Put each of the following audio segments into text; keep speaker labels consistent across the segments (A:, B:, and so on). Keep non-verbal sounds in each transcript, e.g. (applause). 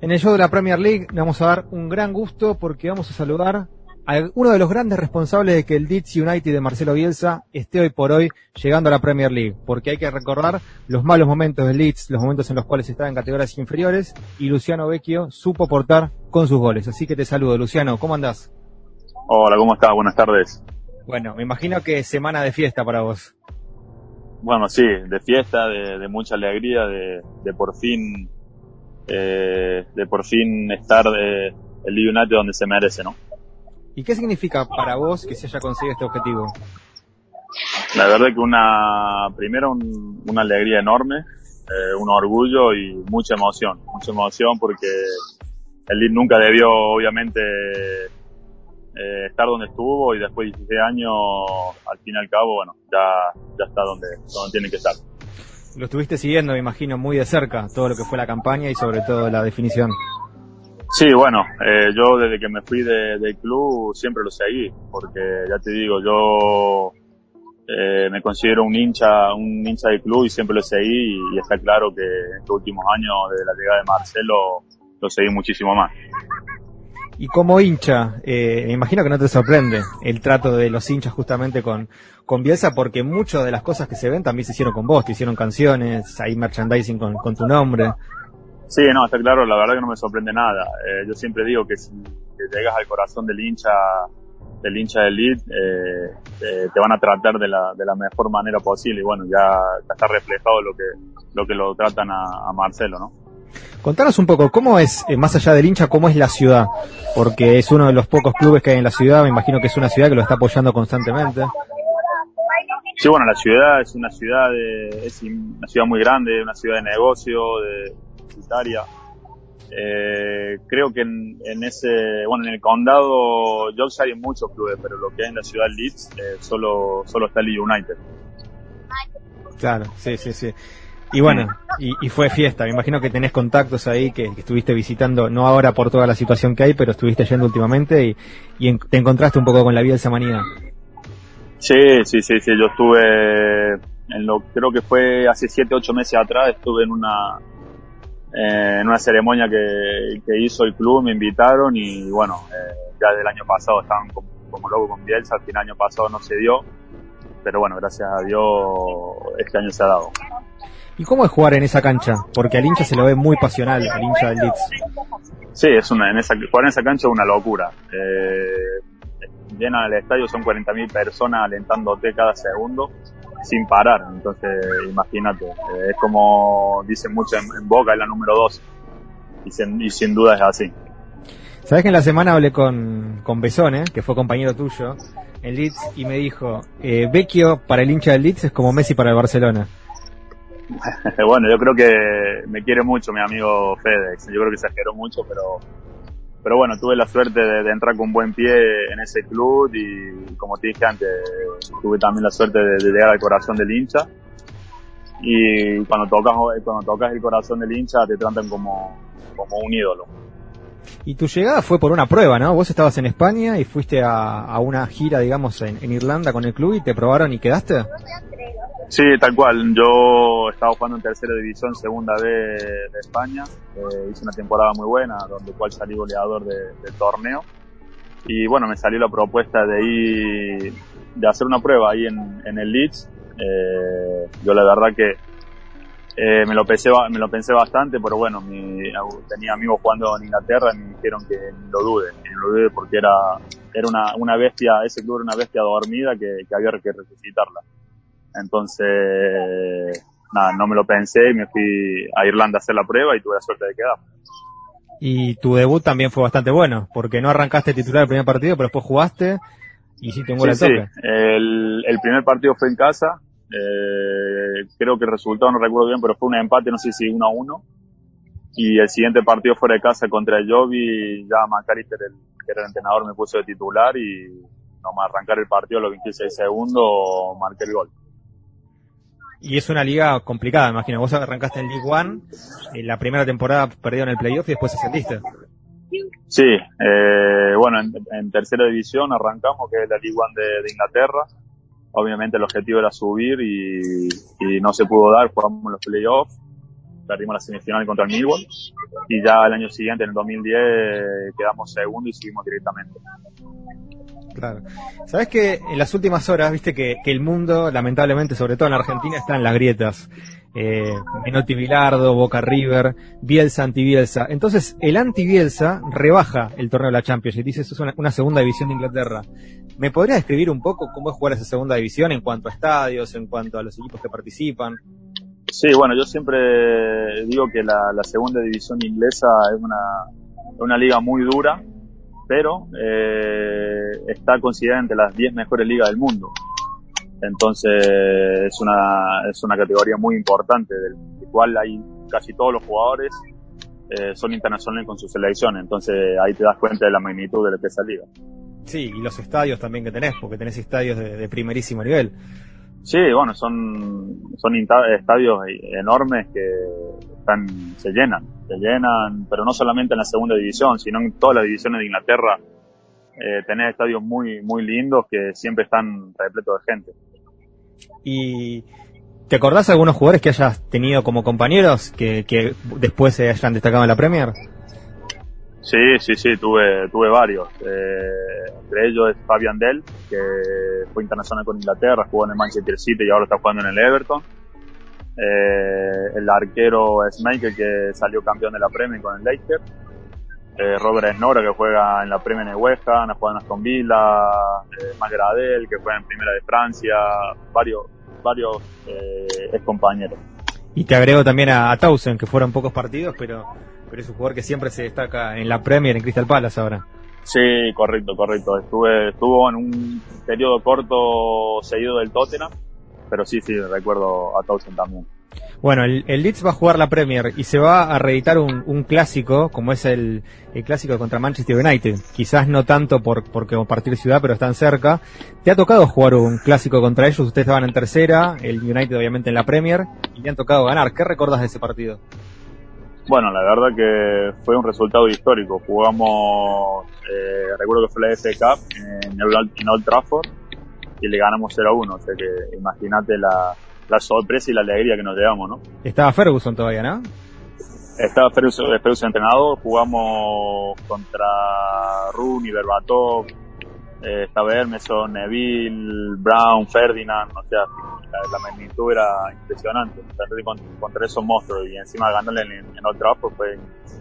A: En el show de la Premier League le vamos a dar un gran gusto porque vamos a saludar a uno de los grandes responsables de que el Leeds United de Marcelo Bielsa esté hoy por hoy llegando a la Premier League, porque hay que recordar los malos momentos del Leeds, los momentos en los cuales estaba en categorías inferiores y Luciano Vecchio supo portar con sus goles. Así que te saludo, Luciano, ¿cómo andás?
B: Hola, ¿cómo estás? Buenas tardes.
A: Bueno, me imagino que semana de fiesta para vos.
B: Bueno, sí, de fiesta, de, mucha alegría, de, de por fin eh, de por fin estar de, el United donde se merece, ¿no?
A: ¿Y qué significa para vos que se haya conseguido este objetivo?
B: La verdad que una, primero una alegría enorme, eh, un orgullo y mucha emoción, mucha emoción porque el Leeds nunca debió obviamente eh, estar donde estuvo y después de 16 años, al fin y al cabo, bueno, ya, ya está donde, donde tiene que estar.
A: Lo estuviste siguiendo, me imagino, muy de cerca, todo lo que fue la campaña y sobre todo la definición.
B: Sí, bueno, eh, yo desde que me fui del club siempre lo seguí, porque ya te digo, yo eh, me considero un hincha, un hincha del club y siempre lo seguí y, está claro que en estos últimos años, desde la llegada de Marcelo, lo seguí muchísimo más.
A: Y como hincha, eh, me imagino que no te sorprende el trato de los hinchas justamente con, con Bielsa, porque muchas de las cosas que se ven también se hicieron con vos, te hicieron canciones, hay merchandising con, con tu nombre.
B: Sí, no, está claro, la verdad que no me sorprende nada. Eh, yo siempre digo que si llegas al corazón del hincha, del hincha del lead, eh, eh, te van a tratar de la, de la mejor manera posible y bueno, ya, está reflejado lo que, lo que lo tratan a, a Marcelo, ¿no?
A: Contanos un poco, ¿cómo es, eh, más allá del hincha, cómo es la ciudad? Porque es uno de los pocos clubes que hay en la ciudad, me imagino que es una ciudad que lo está apoyando constantemente.
B: Sí, bueno, la ciudad es una ciudad de, es una ciudad muy grande, una ciudad de negocio, de publicitaria. Eh, creo que en, ese, bueno, en el condado Yorkshire hay muchos clubes, pero lo que hay en la ciudad Leeds eh, solo, solo está el United.
A: Claro, sí, sí, sí. Y bueno, y, fue fiesta. Me imagino que tenés contactos ahí que, estuviste visitando, no ahora por toda la situación que hay, pero estuviste yendo últimamente y, te encontraste un poco con la vida de.
B: Sí, sí, sí, sí. Yo estuve en lo, creo que fue hace 7, 8 meses atrás, estuve en una, eh, en una ceremonia que, hizo el club, me invitaron y bueno, eh, ya del año pasado estaban como, como loco con Bielsa, al fin año pasado no se dio, pero bueno, gracias a Dios este año se ha dado.
A: ¿Y cómo es jugar en esa cancha? Porque al hincha se lo ve muy pasional, al hincha del Leeds.
B: Sí, es una, en esa, jugar en esa cancha es una locura. Eh, llena el estadio, son 40.000 personas alentándote cada segundo sin parar. Entonces, imagínate, eh, es como dicen mucho en, Boca, es la número 2. Y sin, y sin duda es así.
A: Sabes que en la semana hablé con, con Besone, que fue compañero tuyo en Leeds, y me dijo, eh, Vecchio para el hincha del Leeds es como Messi para el Barcelona. (laughs)
B: bueno, yo creo que me quiere mucho mi amigo FedEx. Yo creo que exageró mucho, pero, pero bueno, tuve la suerte de, entrar con buen pie en ese club y como te dije antes, tuve también la suerte de, llegar al corazón del hincha. Y cuando tocas, cuando tocas el corazón del hincha te tratan como, como un ídolo.
A: Y tu llegada fue por una prueba, ¿no? Vos estabas en España y fuiste a, una gira, digamos, en, en, Irlanda con el club y te probaron y quedaste.
B: Sí, tal cual. Yo estaba jugando en tercera división, segunda B de España. Eh, hice una temporada muy buena, donde cual salí goleador del torneo. Y bueno, me salió la propuesta de ir, de hacer una prueba ahí en, el Leeds. Eh, yo la verdad que eh, me lo pensé, me lo pensé bastante, pero bueno, mi, tenía amigos jugando en Inglaterra y me dijeron que lo dude, que lo dude porque era, era una, una bestia, ese club era una bestia dormida que había que resucitarla. Entonces, nada, no me lo pensé y me fui a Irlanda a hacer la prueba y tuve la suerte de quedar.
A: Y tu debut también fue bastante bueno, porque no arrancaste titular el primer partido, pero después jugaste y sí un gol
B: sí, Sí. El, el primer partido fue en casa, eh, creo que el resultado no recuerdo bien, pero fue un empate, no sé si 1 a 1. Y el siguiente partido fuera de casa contra el Jovi, ya McAllister, el, que era el entrenador, me puso de titular y nomás arrancar el partido a los 26 segundos marqué el gol.
A: Y es una liga complicada, imagino. Vos arrancaste en League One, en la primera temporada perdió en el playoff y después ascendiste.
B: Sí, eh, bueno, en, tercera división arrancamos, que es la League One de, Inglaterra. Obviamente el objetivo era subir y, no se pudo dar, jugamos los playoffs. perdimos la semifinal contra el Millwall y ya el año siguiente, en el 2010, quedamos segundo y subimos directamente.
A: Claro. Sabes que en las últimas horas, viste que, el mundo, lamentablemente, sobre todo en Argentina, está en las grietas. Eh, Menotti Bilardo, Boca River, Bielsa anti-Bielsa. Entonces, el anti-Bielsa rebaja el torneo de la Champions y dice eso es una, segunda división de Inglaterra. ¿Me podrías describir un poco cómo es jugar esa segunda división en cuanto a estadios, en cuanto a los equipos que participan?
B: Sí, bueno, yo siempre digo que la, la segunda división inglesa es una liga muy dura, pero eh, está considerada entre las 10 mejores ligas del mundo. Entonces es una, es una categoría muy importante, del cual hay casi todos los jugadores eh, son internacionales con sus selecciones. Entonces ahí te das cuenta de la magnitud de lo que es liga.
A: Sí, y los estadios también que tenés, porque tenés estadios de primerísimo nivel.
B: Sí, bueno, son, son estadios enormes que están, se llenan, se llenan, pero no solamente en la segunda división, sino en todas las divisiones de Inglaterra. Eh, tenés estadios muy, muy lindos que siempre están repletos de gente.
A: ¿Y te acordás de algunos jugadores que hayas tenido como compañeros que, que después se hayan destacado en la Premier?
B: Sí, sí, sí, tuve, tuve varios. Eh, entre ellos es Fabian Dell, que fue internacional con Inglaterra, jugó en el Manchester City y ahora está jugando en el Everton. Eh, el arquero Schmeichel, que salió campeón de la Premier con el Leicester. Eh, Robert Snora, que juega en la Premier en West Ham, ha jugado en Aston Villa. Eh, Magradel, que juega en Primera de Francia. Varios, varios eh, ex compañeros.
A: Y te agrego también a, a que fueron pocos partidos, pero pero es un jugador que siempre se destaca en la Premier, en Crystal Palace ahora.
B: Sí, correcto, correcto. Estuve, estuvo en un periodo corto seguido del Tottenham, pero sí, sí, recuerdo a Townsend también.
A: Bueno, el, Leeds va a jugar la Premier y se va a reeditar un, clásico, como es el, clásico contra Manchester United. Quizás no tanto por, porque compartir ciudad, pero están cerca. ¿Te ha tocado jugar un clásico contra ellos? Ustedes estaban en tercera, el United obviamente en la Premier, y le han tocado ganar. ¿Qué recordas de ese partido?
B: Bueno, la verdad que fue un resultado histórico. Jugamos, eh, recuerdo que fue la FA Cup en, Old Trafford y le ganamos 0 a 1. O sea que imagínate la, la sorpresa y la alegría que nos llevamos, ¿no?
A: Estaba Ferguson todavía, ¿no?
B: Estaba Ferguson, Ferguson entrenado, jugamos contra Rooney, Berbatov, eh, estaba Hermeson, Neville, Brown, Ferdinand, o sea, la, magnitud era impresionante. Contra, contra, esos monstruos y encima ganándole en, en Old Trafford fue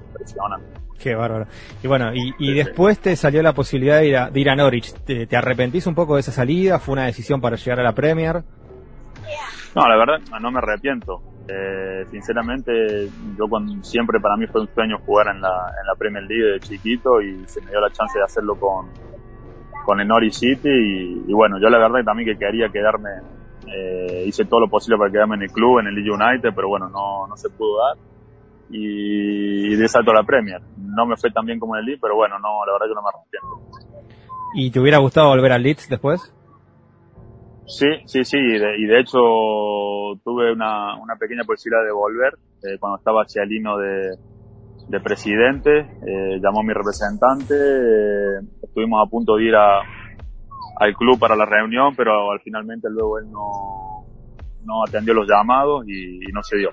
B: impresionante.
A: Qué bárbaro. Y bueno, y, después te salió la posibilidad de ir a, de ir a Norwich. ¿Te, arrepentís un poco de esa salida? ¿Fue una decisión para llegar a la Premier?
B: No, la verdad, no me arrepiento. Eh, sinceramente, yo cuando, siempre para mí fue un sueño jugar en la, en la Premier League de chiquito y se me dio la chance de hacerlo con, con el Norwich City y, y, bueno, yo la verdad también que quería quedarme eh, hice todo lo posible para quedarme en el club, en el Leeds United, pero bueno, no, no se pudo dar. Y, de salto a la Premier. No me fue tan bien como en el Leeds, pero bueno, no, la verdad que no me arrepiento.
A: ¿Y te hubiera gustado volver al Leeds después?
B: Sí, sí, sí, y de, hecho tuve una, una, pequeña posibilidad de volver eh, cuando estaba Cialino de, de presidente, eh, llamó a mi representante, eh, estuvimos a punto de ir a, al club para la reunión, pero al finalmente luego él no, no atendió los llamados y, no se dio.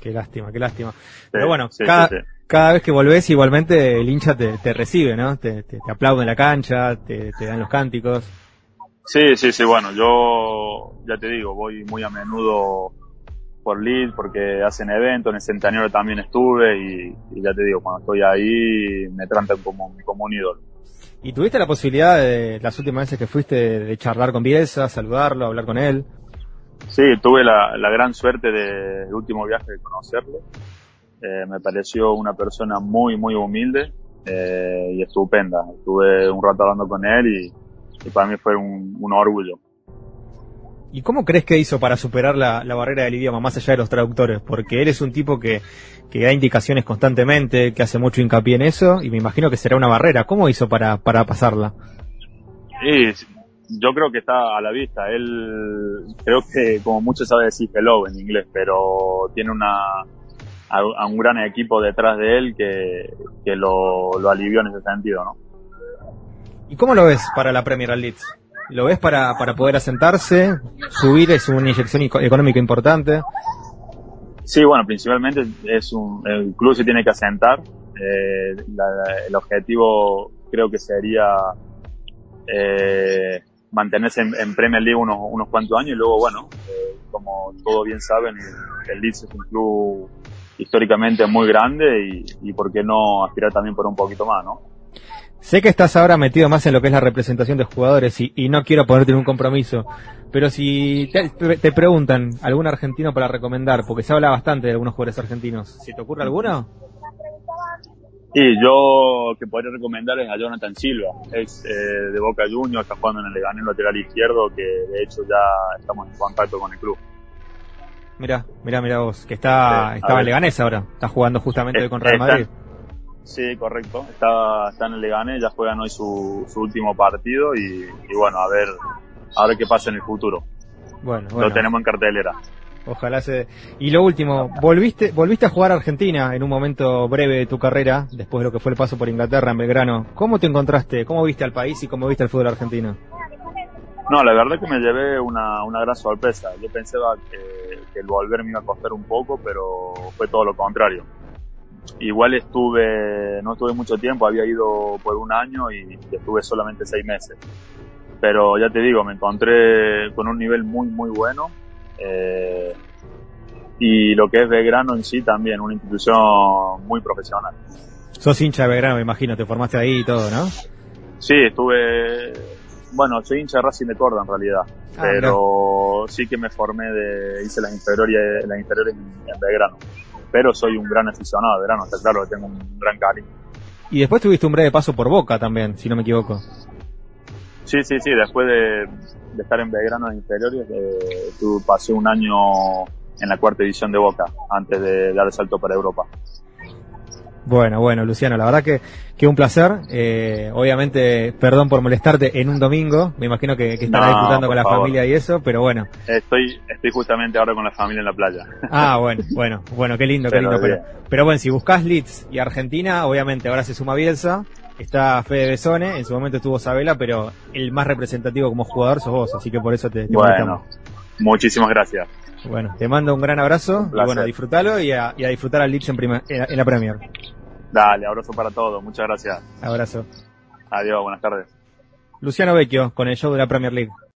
A: Qué lástima, qué lástima. pero bueno, cada, cada, vez que volvés igualmente el hincha te, te recibe, ¿no? Te, te, aplaude en la cancha, te, te dan los cánticos.
B: Sí, sí, sí, bueno, yo ya te digo, voy muy a menudo por Leeds porque hacen eventos, en el centenario también estuve y, y, ya te digo, cuando estoy ahí me tratan como, como un ídolo.
A: ¿Y tuviste la posibilidad de las últimas veces que fuiste de charlar con Bielsa, saludarlo, hablar con él?
B: Sí, tuve la, gran suerte del de, último viaje de conocerlo. Eh, me pareció una persona muy, muy humilde eh, y estupenda. Estuve un rato hablando con él y, para mí fue un, un, orgullo.
A: ¿Y cómo crees que hizo para superar la, la barrera del idioma, más allá de los traductores? Porque él es un tipo que que da indicaciones constantemente, que hace mucho hincapié en eso, y me imagino que será una barrera. ¿Cómo hizo para, para pasarla?
B: yo creo que está a la vista. Él, creo que como muchos sabe decir hello en inglés, pero tiene una, a, un gran equipo detrás de él que, que lo, lo, alivió en ese sentido, ¿no?
A: ¿Y cómo lo ves para la Premier League? ¿Lo ves para, para poder asentarse? ¿Subir es una inyección económica importante?
B: Sí, bueno, principalmente es un, el club se tiene que asentar. Eh, la- el objetivo creo que sería eh, mantenerse en, en Premier League unos, unos cuantos años y luego, bueno, eh, como todos bien saben, el, el Leeds es un club históricamente muy grande y, y por qué no aspirar también por un poquito más, ¿no?
A: Sé que estás ahora metido más en lo que es la representación de jugadores y, y no quiero ponerte en un compromiso, pero si te, te preguntan algún argentino para recomendar, porque se habla bastante de algunos jugadores argentinos, ¿si te ocurre alguno?
B: Y yo que podría recomendar es a Jonathan Silva, ex eh, de Boca Juniors, está jugando en el Leganés lateral izquierdo, que de hecho ya estamos en contacto con el club.
A: Mirá, mirá, mirá vos, que está,
B: Sí,
A: estaba en Leganés ahora, está jugando justamente hoy con Real
B: Está-
A: Madrid.
B: Sí, correcto. Está, está en el Leganés, ya juegan hoy su, su último partido y, y bueno, a ver, a ver qué pasa en el futuro.
A: Bueno, bueno,
B: Lo tenemos en cartelera.
A: ojalá se... Y lo último, volviste, volviste a jugar a Argentina en un momento breve de tu carrera, después de lo que fue el paso por Inglaterra en Belgrano. ¿Cómo te encontraste? ¿Cómo viste al país y cómo viste el fútbol argentino?
B: No, la verdad que me llevé una, una gran sorpresa. Yo pensaba que, que el volver me iba a costar un poco, pero fue todo lo contrario. Igual estuve, no estuve mucho tiempo, había ido por un año y estuve solamente seis meses. Pero ya te digo, me encontré con un nivel muy, muy bueno. eh, y lo que es Belgrano en sí también, una institución muy profesional.
A: Sos hincha de Belgrano, me imagino, te formaste ahí y todo, ¿no?
B: Sí, estuve, bueno, soy hincha de Racing de Córdoba en realidad,
A: Ah,
B: pero sí que me formé de, hice las inferiores, las inferiores en, en Belgrano. Pero soy un gran aficionado a Belgrano, está claro que tengo un gran cariño.
A: Y después tuviste un breve paso por Boca también, si no me equivoco.
B: Sí, sí, sí, después de, de estar en Belgrano en inferiores, eh, pasé un año en la cuarta edición de Boca, antes de dar el salto para Europa.
A: Bueno, bueno, Luciano, la verdad que, que un placer. Eh, obviamente, perdón por molestarte en un domingo. Me imagino que, que estarás
B: No,
A: disfrutando con la
B: favor.
A: familia y eso, pero bueno.
B: Estoy, estoy justamente ahora con la familia en la playa.
A: Ah, bueno, bueno, bueno, qué lindo, qué lindo. Pero, pero bueno, si buscas Leeds y Argentina, obviamente ahora se suma Bielsa. Está Fede Besone, en su momento estuvo Sabela, pero el más representativo como jugador sos vos, así que por eso te, te
B: Bueno,
A: molestamos.
B: muchísimas gracias.
A: Bueno, te mando un gran abrazo y
B: placer.
A: bueno, disfrutalo y a, y a disfrutar al Leeds en, prima- en la- en la Premier.
B: Dale, abrazo para todos, muchas gracias.
A: Abrazo.
B: Adiós, buenas tardes.
A: Luciano Vecchio con el show de la Premier League.